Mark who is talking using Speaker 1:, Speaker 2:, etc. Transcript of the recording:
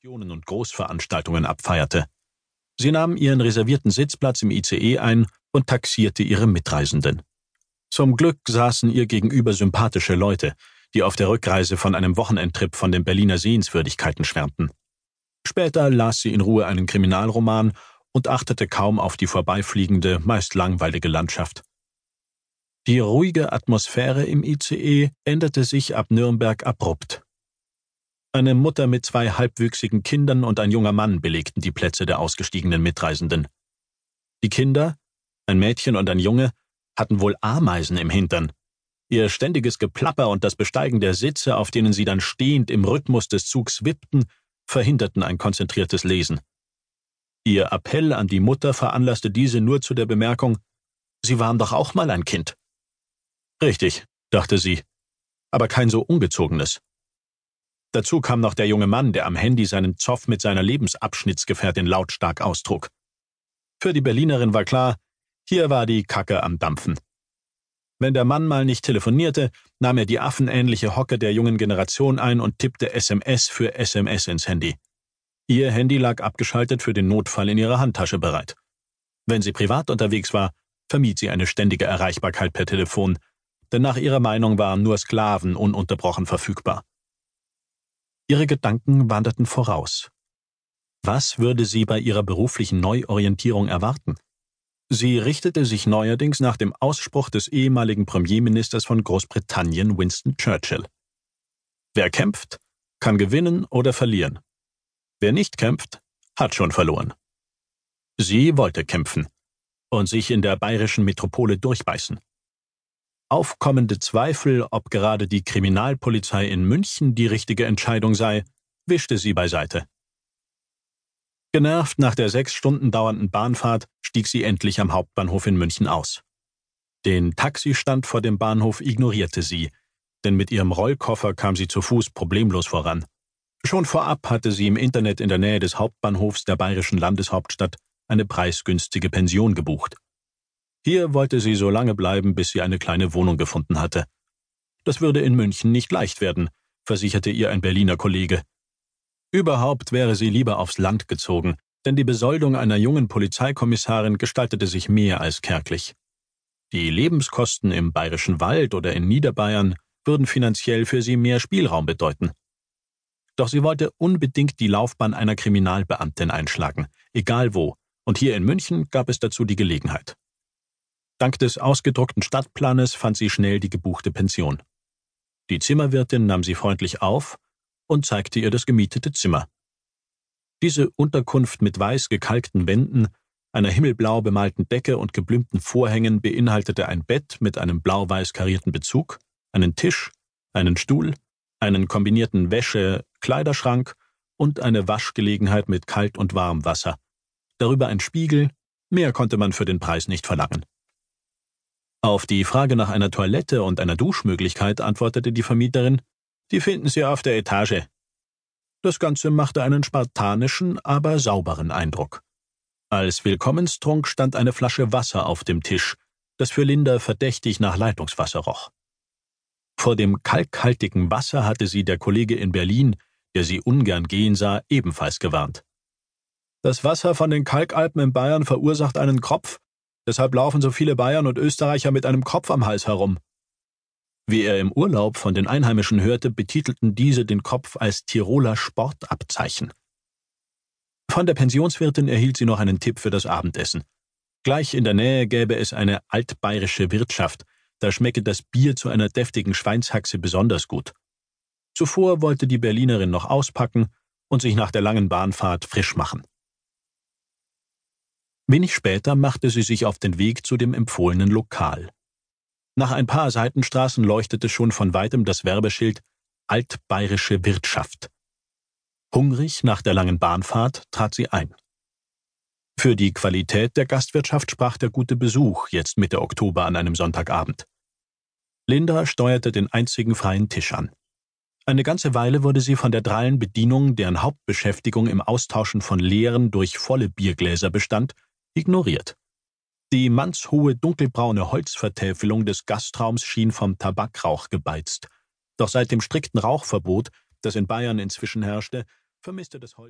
Speaker 1: Aktionen und Großveranstaltungen abfeierte. Sie nahm ihren reservierten Sitzplatz im ICE ein und taxierte ihre Mitreisenden. Zum Glück saßen ihr gegenüber sympathische Leute, die auf der Rückreise von einem Wochenendtrip von den Berliner Sehenswürdigkeiten schwärmten. Später las sie in Ruhe einen Kriminalroman und achtete kaum auf die vorbeifliegende, meist langweilige Landschaft. Die ruhige Atmosphäre im ICE änderte sich ab Nürnberg abrupt. Eine Mutter mit zwei halbwüchsigen Kindern und ein junger Mann belegten die Plätze der ausgestiegenen Mitreisenden. Die Kinder, ein Mädchen und ein Junge, hatten wohl Ameisen im Hintern. Ihr ständiges Geplapper und das Besteigen der Sitze, auf denen sie dann stehend im Rhythmus des Zugs wippten, verhinderten ein konzentriertes Lesen. Ihr Appell an die Mutter veranlasste diese nur zu der Bemerkung, Sie waren doch auch mal ein Kind. Richtig, dachte sie, aber kein so ungezogenes. Dazu kam noch der junge Mann, der am Handy seinen Zoff mit seiner Lebensabschnittsgefährtin lautstark austrug. Für die Berlinerin war klar, hier war die Kacke am Dampfen. Wenn der Mann mal nicht telefonierte, nahm er die affenähnliche Hocke der jungen Generation ein und tippte SMS für SMS ins Handy. Ihr Handy lag abgeschaltet für den Notfall in ihrer Handtasche bereit. Wenn sie privat unterwegs war, vermied sie eine ständige Erreichbarkeit per Telefon, denn nach ihrer Meinung waren nur Sklaven ununterbrochen verfügbar. Ihre Gedanken wanderten voraus. Was würde sie bei ihrer beruflichen Neuorientierung erwarten? Sie richtete sich neuerdings nach dem Ausspruch des ehemaligen Premierministers von Großbritannien Winston Churchill. Wer kämpft, kann gewinnen oder verlieren. Wer nicht kämpft, hat schon verloren. Sie wollte kämpfen und sich in der bayerischen Metropole durchbeißen. Aufkommende Zweifel, ob gerade die Kriminalpolizei in München die richtige Entscheidung sei, wischte sie beiseite. Genervt nach der sechs Stunden dauernden Bahnfahrt stieg sie endlich am Hauptbahnhof in München aus. Den Taxistand vor dem Bahnhof ignorierte sie, denn mit ihrem Rollkoffer kam sie zu Fuß problemlos voran. Schon vorab hatte sie im Internet in der Nähe des Hauptbahnhofs der bayerischen Landeshauptstadt eine preisgünstige Pension gebucht. Hier wollte sie so lange bleiben, bis sie eine kleine Wohnung gefunden hatte. Das würde in München nicht leicht werden, versicherte ihr ein Berliner Kollege. Überhaupt wäre sie lieber aufs Land gezogen, denn die Besoldung einer jungen Polizeikommissarin gestaltete sich mehr als kärglich. Die Lebenskosten im bayerischen Wald oder in Niederbayern würden finanziell für sie mehr Spielraum bedeuten. Doch sie wollte unbedingt die Laufbahn einer Kriminalbeamtin einschlagen, egal wo, und hier in München gab es dazu die Gelegenheit. Dank des ausgedruckten Stadtplanes fand sie schnell die gebuchte Pension. Die Zimmerwirtin nahm sie freundlich auf und zeigte ihr das gemietete Zimmer. Diese Unterkunft mit weiß gekalkten Wänden, einer himmelblau bemalten Decke und geblümten Vorhängen beinhaltete ein Bett mit einem blau-weiß karierten Bezug, einen Tisch, einen Stuhl, einen kombinierten Wäsche-Kleiderschrank und eine Waschgelegenheit mit Kalt- und Warmwasser. Darüber ein Spiegel, mehr konnte man für den Preis nicht verlangen. Auf die Frage nach einer Toilette und einer Duschmöglichkeit antwortete die Vermieterin, die finden Sie auf der Etage. Das Ganze machte einen spartanischen, aber sauberen Eindruck. Als Willkommenstrunk stand eine Flasche Wasser auf dem Tisch, das für Linda verdächtig nach Leitungswasser roch. Vor dem kalkhaltigen Wasser hatte sie der Kollege in Berlin, der sie ungern gehen sah, ebenfalls gewarnt. Das Wasser von den Kalkalpen in Bayern verursacht einen Kropf, Deshalb laufen so viele Bayern und Österreicher mit einem Kopf am Hals herum. Wie er im Urlaub von den Einheimischen hörte, betitelten diese den Kopf als Tiroler Sportabzeichen. Von der Pensionswirtin erhielt sie noch einen Tipp für das Abendessen. Gleich in der Nähe gäbe es eine altbayerische Wirtschaft, da schmecke das Bier zu einer deftigen Schweinshaxe besonders gut. Zuvor wollte die Berlinerin noch auspacken und sich nach der langen Bahnfahrt frisch machen. Wenig später machte sie sich auf den Weg zu dem empfohlenen Lokal. Nach ein paar Seitenstraßen leuchtete schon von weitem das Werbeschild Altbayerische Wirtschaft. Hungrig nach der langen Bahnfahrt trat sie ein. Für die Qualität der Gastwirtschaft sprach der gute Besuch jetzt Mitte Oktober an einem Sonntagabend. Linda steuerte den einzigen freien Tisch an. Eine ganze Weile wurde sie von der drallen Bedienung, deren Hauptbeschäftigung im Austauschen von leeren durch volle Biergläser bestand, ignoriert. Die mannshohe dunkelbraune Holzvertäfelung des Gastraums schien vom Tabakrauch gebeizt. Doch seit dem strikten Rauchverbot, das in Bayern inzwischen herrschte, vermisste das Holz